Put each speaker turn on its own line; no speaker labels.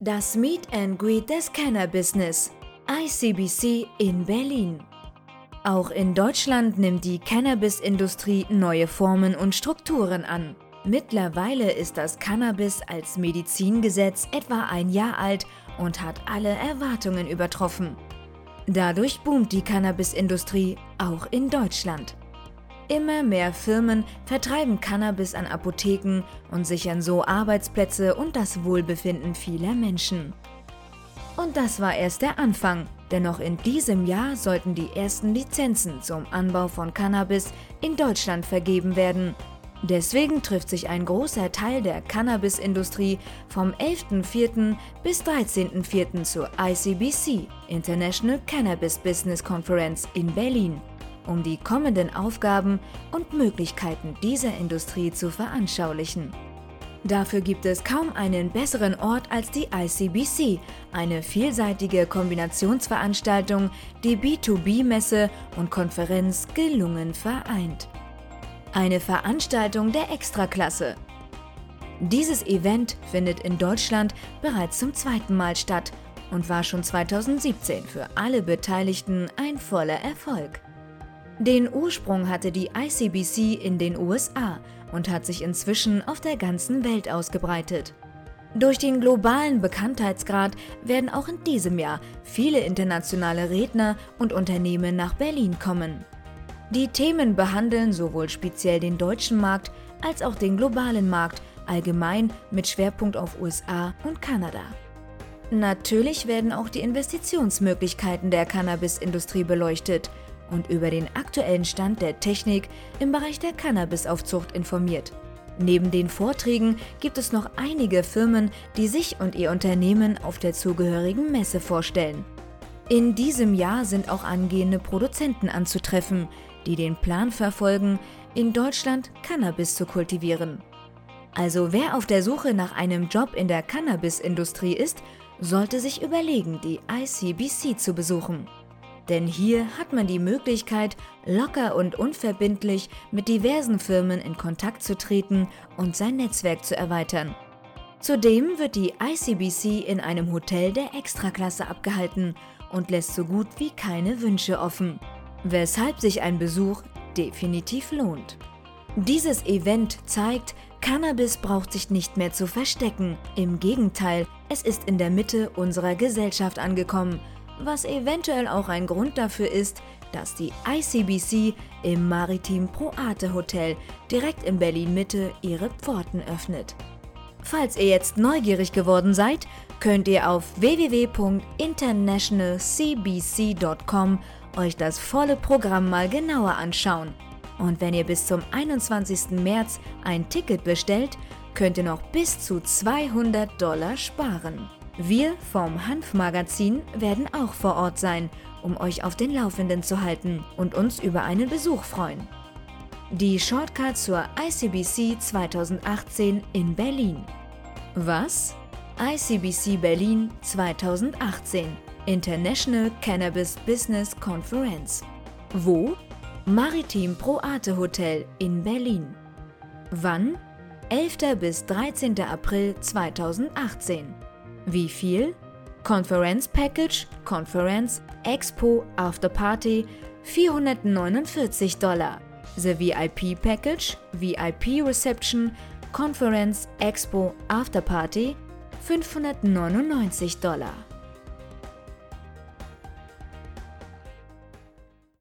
Das Meet and Greet des Cannabis ICBC in Berlin. Auch in Deutschland nimmt die Cannabis-Industrie neue Formen und Strukturen an. Mittlerweile ist das Cannabis als Medizingesetz etwa ein Jahr alt und hat alle Erwartungen übertroffen. Dadurch boomt die Cannabis-Industrie auch in Deutschland. Immer mehr Firmen vertreiben Cannabis an Apotheken und sichern so Arbeitsplätze und das Wohlbefinden vieler Menschen. Und das war erst der Anfang, denn noch in diesem Jahr sollten die ersten Lizenzen zum Anbau von Cannabis in Deutschland vergeben werden. Deswegen trifft sich ein großer Teil der Cannabis-Industrie vom 11.04. bis 13.04. zur ICBC, International Cannabis Business Conference in Berlin um die kommenden Aufgaben und Möglichkeiten dieser Industrie zu veranschaulichen. Dafür gibt es kaum einen besseren Ort als die ICBC, eine vielseitige Kombinationsveranstaltung, die B2B-Messe und Konferenz gelungen vereint. Eine Veranstaltung der Extraklasse. Dieses Event findet in Deutschland bereits zum zweiten Mal statt und war schon 2017 für alle Beteiligten ein voller Erfolg. Den Ursprung hatte die ICBC in den USA und hat sich inzwischen auf der ganzen Welt ausgebreitet. Durch den globalen Bekanntheitsgrad werden auch in diesem Jahr viele internationale Redner und Unternehmen nach Berlin kommen. Die Themen behandeln sowohl speziell den deutschen Markt als auch den globalen Markt allgemein mit Schwerpunkt auf USA und Kanada. Natürlich werden auch die Investitionsmöglichkeiten der Cannabisindustrie beleuchtet – und über den aktuellen Stand der Technik im Bereich der Cannabisaufzucht informiert. Neben den Vorträgen gibt es noch einige Firmen, die sich und ihr Unternehmen auf der zugehörigen Messe vorstellen. In diesem Jahr sind auch angehende Produzenten anzutreffen, die den Plan verfolgen, in Deutschland Cannabis zu kultivieren. Also wer auf der Suche nach einem Job in der Cannabisindustrie ist, sollte sich überlegen, die ICBC zu besuchen. Denn hier hat man die Möglichkeit, locker und unverbindlich mit diversen Firmen in Kontakt zu treten und sein Netzwerk zu erweitern. Zudem wird die ICBC in einem Hotel der Extraklasse abgehalten und lässt so gut wie keine Wünsche offen, weshalb sich ein Besuch definitiv lohnt. Dieses Event zeigt, Cannabis braucht sich nicht mehr zu verstecken. Im Gegenteil, es ist in der Mitte unserer Gesellschaft angekommen was eventuell auch ein Grund dafür ist, dass die ICBC im Maritim Proate Hotel direkt in Berlin Mitte ihre Pforten öffnet. Falls ihr jetzt neugierig geworden seid, könnt ihr auf www.internationalcbc.com euch das volle Programm mal genauer anschauen. Und wenn ihr bis zum 21. März ein Ticket bestellt, könnt ihr noch bis zu 200 Dollar sparen. Wir vom Hanfmagazin werden auch vor Ort sein, um euch auf den Laufenden zu halten und uns über einen Besuch freuen. Die Shortcut zur ICBC 2018 in Berlin. Was? ICBC Berlin 2018 International Cannabis Business Conference. Wo? Maritim Pro Arte Hotel in Berlin. Wann? 11. bis 13. April 2018. Wie viel? Conference Package, Conference, Expo, After Party 449 Dollar. The VIP Package, VIP Reception, Conference, Expo, After Party 599 Dollar.